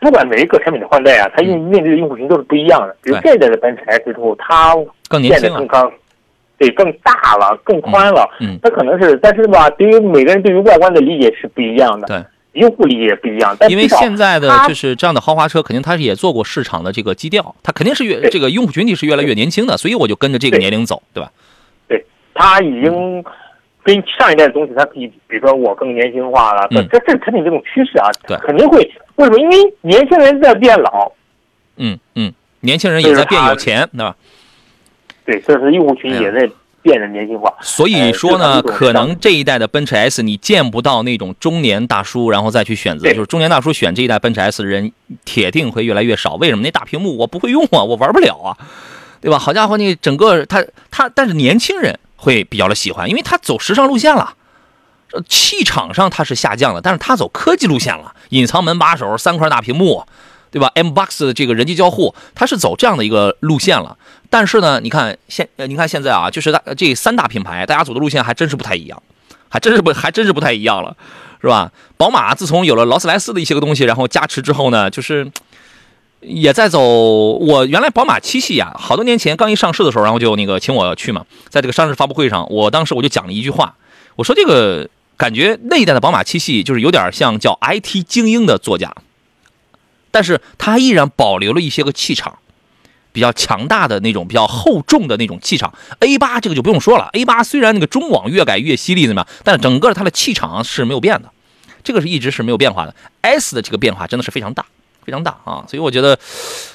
不管每一个产品的换代啊，它用面对的用户群都是不一样的。比如嗯对这一代的奔驰 S 之后，它更年轻了对，更大了，更宽了。嗯，它可能是，但是吧，对于每个人对于外观的理解是不一样的，对，用户理解不一样。但因为现在的就是这样的豪华车，肯定它是也做过市场的这个基调，它肯定是越这个用户群体是越来越年轻的，所以我就跟着这个年龄走，对吧？对它已经跟上一代的东西，它可以，比如说我更年轻化了，这嗯这这是产品这种趋势啊，对肯定会。为什么？因为年轻人在变老，嗯嗯，年轻人也在变有钱，对吧？对，这是用户群也在变得年轻化。所以说呢，呃可能这一代的奔驰 S 你见不到那种中年大叔，然后再去选择，就是中年大叔选这一代奔驰 S 的人，铁定会越来越少。为什么？那大屏幕我不会用啊，我玩不了啊，对吧？好家伙，那整个他他，但是年轻人会比较的喜欢，因为他走时尚路线了。呃气场上它是下降了，但是他走科技路线了，隐藏门把手、三块大屏幕，对吧？M Box 的这个人机交互，它是走这样的一个路线了。但是呢，你看现呃，你看现在啊，就是大这三大品牌，大家走的路线还真是不太一样，还真是不 还真是不太一样了，是吧？宝马自从有了劳斯莱斯的一些个东西，然后加持之后呢，就是也在走。我原来宝马七系啊，好多年前刚一上市的时候，然后就那个请我去嘛，在这个上市发布会上，我当时我就讲了一句话，我说这个感觉那一代的宝马七系就是有点像叫 IT 精英的座驾，但是它依然保留了一些个气场。比较强大的那种，比较厚重的那种气场。A 八这个就不用说了，A 八虽然那个中网越改越犀利，怎么样？但整个它的气场是没有变的，这个是一直是没有变化的。S 的这个变化真的是非常大，非常大啊！所以我觉得，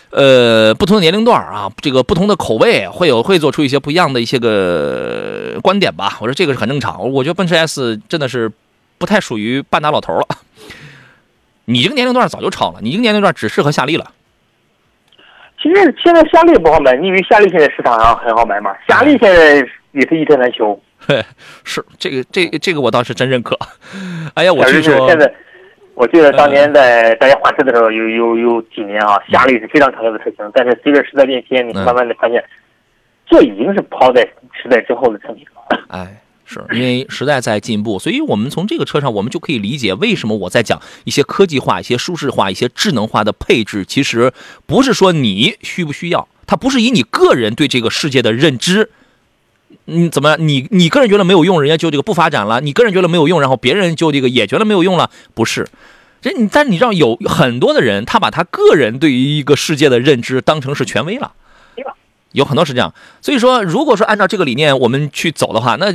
呃，不同的年龄段啊，这个不同的口味会有会做出一些不一样的一些个观点吧。我说这个是很正常。我觉得奔驰 S 真的是不太属于半大老头了。你这个年龄段早就超了，你这个年龄段只适合夏利了。其实现在夏利不好买，你以为夏利现在市场上很好买吗？夏利现在也是一车难求。是这个这个这个我倒是真认可。哎呀，我确实据说是现在我记得当年在大家换车的时候，有有有几年啊，夏利是非常常见的车型，但是随着时代变迁，你嗯慢慢的发现，这已经是抛在时代之后的产品了。哎，是因为时代在进步，所以我们从这个车上，我们就可以理解为什么我在讲一些科技化、一些舒适化、一些智能化的配置，其实不是说你需不需要，它不是以你个人对这个世界的认知。嗯，怎么你你个人觉得没有用，人家就这个不发展了；你个人觉得没有用，然后别人就这个也觉得没有用了，不是？这你但你知道有很多的人，他把他个人对于一个世界的认知当成是权威了，有很多是这样。所以说，如果说按照这个理念我们去走的话，那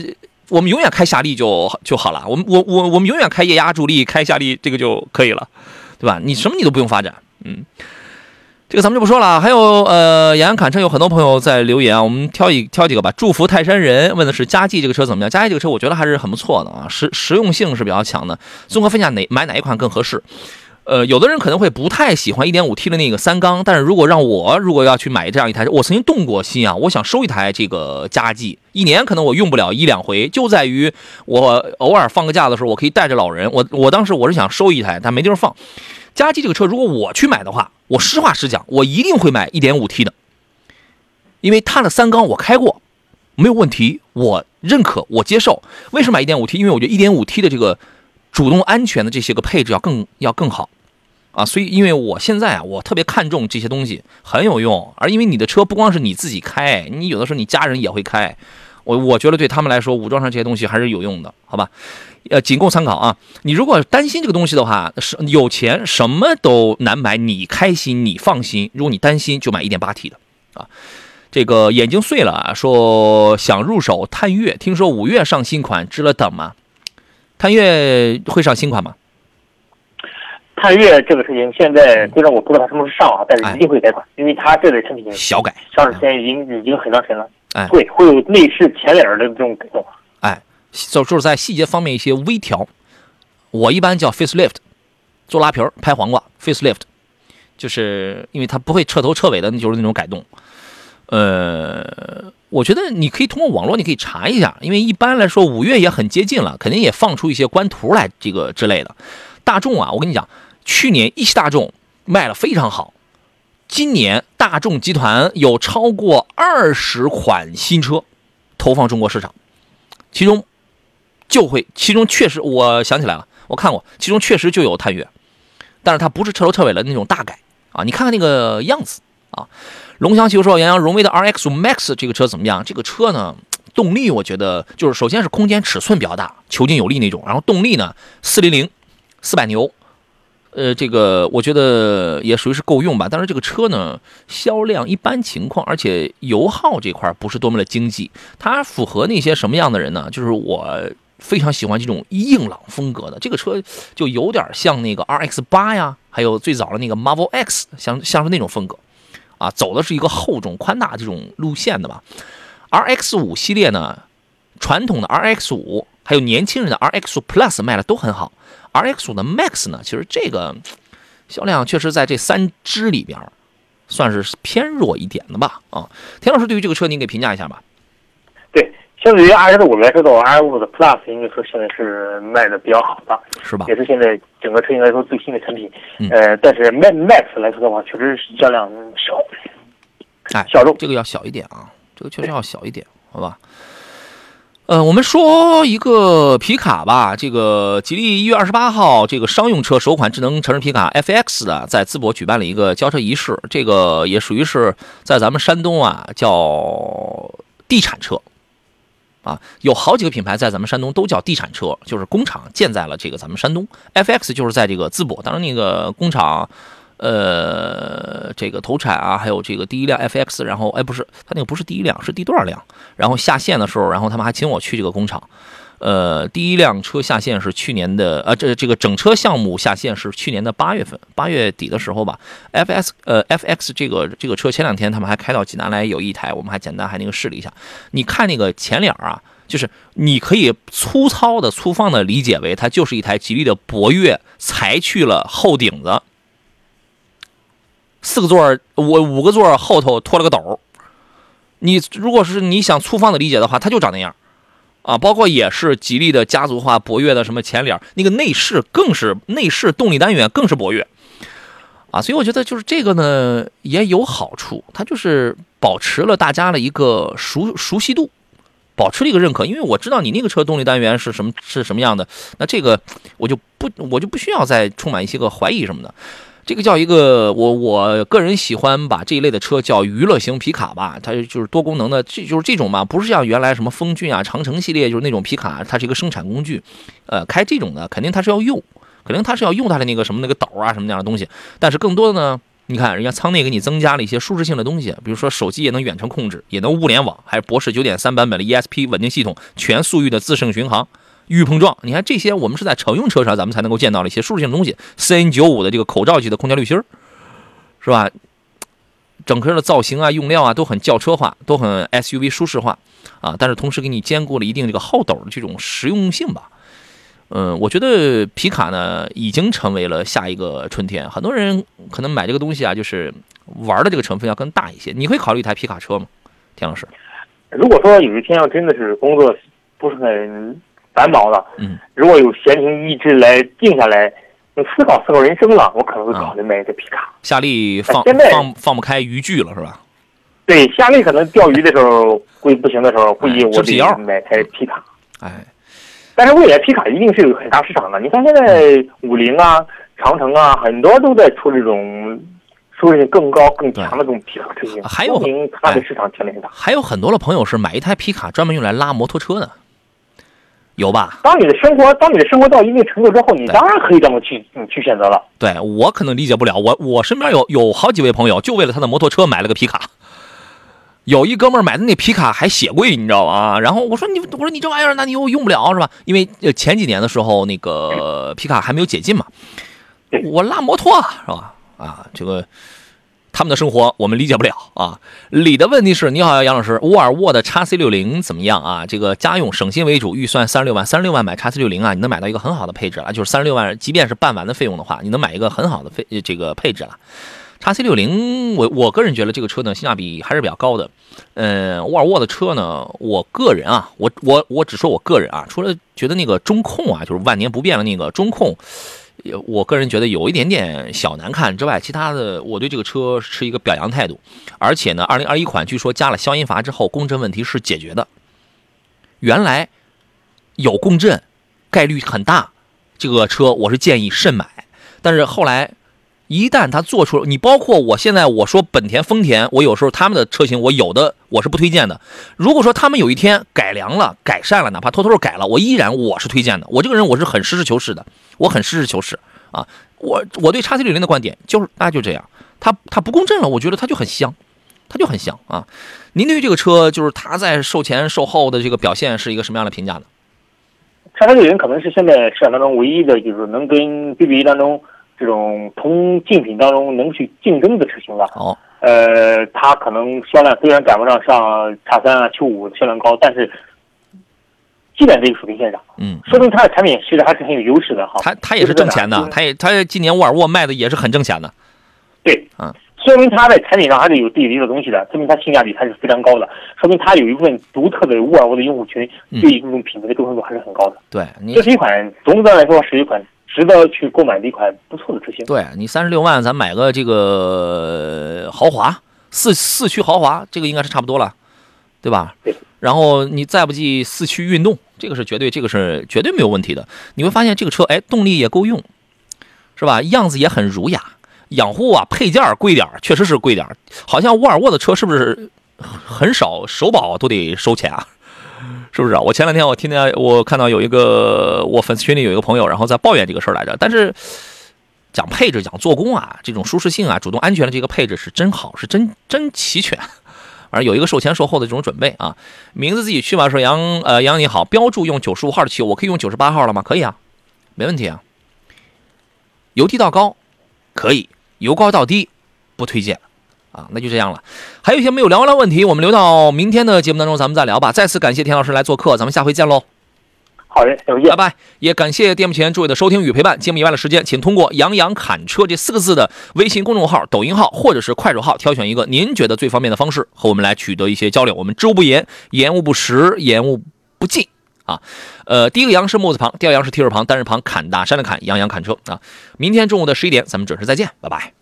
我们永远开夏利就就好了。我们我我我们永远开液压助力，开夏利这个就可以了，对吧？你什么你都不用发展，嗯。这个咱们就不说了。还有呃，延安侃车有很多朋友在留言啊，我们挑一挑几个吧。祝福泰山人问的是佳绩这个车怎么样？佳绩这个车我觉得还是很不错的啊，实实用性是比较强的。综合分享哪买哪一款更合适？呃，有的人可能会不太喜欢 1.5T 的那个三缸，但是如果让我如果要去买这样一台，我曾经动过心啊，我想收一台这个佳绩，一年可能我用不了一两回，就在于我偶尔放个假的时候，我可以带着老人。我我当时我是想收一台，但没地方放。佳绩这个车，如果我去买的话，我实话实讲，我一定会买 1.5T 的，因为它的三缸我开过，没有问题，我认可，我接受。为什么买 1.5T？因为我觉得 1.5T 的这个主动安全的这些个配置要更要更好啊，所以因为我现在啊，我特别看重这些东西，很有用。而因为你的车不光是你自己开，你有的时候你家人也会开，我我觉得对他们来说，武装上这些东西还是有用的，好吧？呃，仅供参考啊。你如果担心这个东西的话，是有钱什么都难买，你开心你放心。如果你担心，就买 1.8T 的啊。这个眼睛碎了啊，说想入手探岳，听说五月上新款，值得等吗？探岳会上新款吗？探岳这个事情现在虽然我不知道它什么时候上啊，但是一定会改款，因为它这类产品小改，上市时间已经已经很长时间了。哎对，会有内饰前脸的这种改动。哎，就就是在细节方面一些微调，我一般叫 facelift，做拉皮儿拍黄瓜 facelift，就是因为它不会彻头彻尾的，就是那种改动。呃，我觉得你可以通过网络，你可以查一下，因为一般来说五月也很接近了，肯定也放出一些官图来，这个之类的。大众啊，我跟你讲，去年一汽大众卖了非常好，今年大众集团有超过二十款新车投放中国市场，其中就会，其中确实我想起来了，我看过，其中确实就有探岳，但是它不是彻头彻尾的那种大改啊，你看看那个样子啊。龙翔汽车说：“杨洋，荣威的 RX Max 这个车怎么样？这个车呢，动力我觉得就是首先是空间尺寸比较大，遒劲有力那种，然后动力呢，四零零，四百牛，呃，这个我觉得也属于是够用吧。但是这个车呢，销量一般情况，而且油耗这块不是多么的经济。它符合那些什么样的人呢？就是我非常喜欢这种硬朗风格的这个车，就有点像那个 RX 八呀，还有最早的那个 Marvel X，像像是那种风格。”啊，走的是一个厚重宽大这种路线的吧。RX 五系列呢，传统的 RX 五还有年轻人的 RX 五 Plus 卖的都很好。RX 五的 Max 呢，其实这个销量确实在这三支里边算是偏弱一点的吧。啊，田老师对于这个车您给评价一下吧。对，相对于 RX 五来说的话，RX 五的 Plus 应该说现在是卖的比较好的，是吧也？是现在整个车型来说最新的产品。嗯呃，但是 Max 来说的话，确实是销量少，哎，小众。这个要小一点啊，这个确实要小一点，好吧？呃，我们说一个皮卡吧，这个吉利一月二十八号，这个商用车首款智能城市皮卡 FX 的在淄博举办了一个交车仪式，这个也属于是在咱们山东啊叫地产车。啊，有好几个品牌在咱们山东都叫地产车，就是工厂建在了这个咱们山东。FX 就是在这个淄博，当然那个工厂，呃，这个投产啊，还有这个第一辆 FX，然后哎不是，它那个不是第一辆，是第多少辆？然后下线的时候，然后他们还请我去这个工厂。呃，第一辆车下线是去年的，呃，这这个整车项目下线是去年的八月份，八月底的时候吧。FS 呃 FX 这个这个车前两天他们还开到济南来有一台，我们还简单还那个试了一下。你看那个前脸啊，就是你可以粗糙的、粗放的理解为它就是一台吉利的博越裁去了后顶子，四个座儿，我五个座后头拖了个斗。你如果是你想粗放的理解的话，它就长那样。啊，包括也是吉利的家族化博越的什么前脸，那个内饰更是内饰动力单元更是博越，啊，所以我觉得就是这个呢也有好处，它就是保持了大家的一个熟熟悉度。保持了一个认可，因为我知道你那个车动力单元是什么是什么样的，那这个我就不我就不需要再充满一些个怀疑什么的。这个叫一个我我个人喜欢把这一类的车叫娱乐型皮卡吧，它就是多功能的，这就是这种嘛，不是像原来什么风骏啊、长城系列就是那种皮卡，它是一个生产工具，呃，开这种的肯定它是要用，肯定它是要用它的那个什么那个斗啊什么那样的东西，但是更多的呢。你看，人家舱内给你增加了一些舒适性的东西，比如说手机也能远程控制，也能物联网，还有博世九点三版本的 ESP 稳定系统，全速域的自适应巡航，预碰撞。你看这些，我们是在乘用车上咱们才能够见到的一些舒适性的东西。CN 九五的这个口罩级的空调滤芯儿是吧？整个的造型啊、用料啊都很轿车化，都很 SUV 舒适化啊，但是同时给你兼顾了一定这个好斗的这种实用性吧。嗯，我觉得皮卡呢已经成为了下一个春天。很多人可能买这个东西啊，就是玩的这个成分要更大一些。你会考虑一台皮卡车吗，田老师？如果说有一天要真的是工作不是很繁忙了，嗯，如果有闲情逸致来静下来，你思考思考人生了，我可能会考虑买一台皮卡。夏利放现在放放不开渔具了是吧？对，夏利可能钓鱼的时候会不行的时候，估计我得买台皮卡。哎，但是未来皮卡一定是有很大市场的。你看现在五菱啊、长城啊，很多都在出这种舒适性更高、更强的这种皮卡车型，还有它的市场潜力很大。还有很多的朋友是买一台皮卡专门用来拉摩托车的，有吧？当你的生活，当你的生活到一定程度之后，你当然可以这么去嗯去选择了。对我可能理解不了，我我身边有有好几位朋友就为了他的摩托车买了个皮卡。有一哥们儿买的那皮卡还血贵，你知道吗？然后我说你，我说你这玩意儿，那你又用不了是吧？因为呃前几年的时候，那个皮卡还没有解禁嘛，我拉摩托啊，是吧？啊，这个他们的生活我们理解不了啊。李的问题是，你好，杨老师，沃尔沃的 x C 六零怎么样啊？这个家用省心为主，预算三十六万，三十六万买 x C 六零啊，你能买到一个很好的配置了，就是三十六万，即便是办完的费用的话，你能买一个很好的费这个配置了。x C 六零，我我个人觉得这个车呢性价比还是比较高的。嗯，沃尔沃的车呢，我个人啊，我我我只说我个人啊，除了觉得那个中控啊，就是万年不变的那个中控，我个人觉得有一点点小难看之外，其他的我对这个车是一个表扬态度。而且呢，二零二一款据说加了消音阀之后，共振问题是解决的。原来有共振概率很大，这个车我是建议慎买。但是后来一旦它做出，你包括我现在我说本田、丰田，我有时候他们的车型我有的我是不推荐的。如果说他们有一天改良了、改善了，哪怕偷偷改了，我依然我是推荐的。我这个人我是很实事求是的，我很实事求是啊。我我对叉 C 六零的观点就是大概就这样，它它不共振了，我觉得它就很香，它就很香啊。您对于这个车就是它在售前售后的这个表现是一个什么样的评价呢？叉 C 六零可能是现在市场当中唯一的，就是能跟 BBA 当中这种同竞品当中能去竞争的车型了。哦，呃，它可能销量虽然赶不上上叉三啊、Q 五销量高，但是基本这个水平线上，嗯，说明它的产品其实还是很有优势的哈。它它也是挣钱的，就是它也它今年沃尔沃卖的也是很挣钱的。对，嗯，说明它在产品上还是有自己的一个东西的，说明它性价比还是非常高的，说明它有一部分独特的沃尔沃的用户群嗯对于这种品牌的忠诚度还是很高的。对这是一款总的来说是一款值得去购买的一款不错的车型。对你三十六万，咱买个这个呃豪华四四驱豪华，这个应该是差不多了，对吧？对。然后你再不济四驱运动，这个是绝对，这个是绝对没有问题的。你会发现这个车，哎，动力也够用，是吧？样子也很儒雅，养护啊配件儿贵点儿，确实是贵点儿。好像沃尔沃的车是不是很少首保都得收钱啊？是不是啊？我前两天我听见我看到有一个我粉丝群里有一个朋友，然后在抱怨这个事儿来着。但是讲配置、讲做工啊，这种舒适性啊、主动安全的这个配置是真好，是真 真齐全。反正有一个售前售后的这种准备啊。名字自己去吧，说杨呃杨你好，标注用九十五号的汽油，我可以用九十八号了吗？可以啊，没问题啊。由低到高可以，由高到低不推荐。啊，那就这样了。还有一些没有聊完的问题，我们留到明天的节目当中咱们再聊吧。再次感谢田老师来做客，咱们下回见喽。好的，再见拜。拜！也感谢电幕前诸位的收听与陪伴。节目以外的时间，请通过“杨洋侃车”这四个字的微信公众号、抖音号或者是快手号，挑选一个您觉得最方便的方式，和我们来取得一些交流。我们知无不言，言无不实，言无不尽。啊。呃，第一个杨是木字旁，第二个杨是提手旁，单人旁，砍大山的砍，杨洋侃车啊。明天中午的十一点，咱们准时再见，拜拜。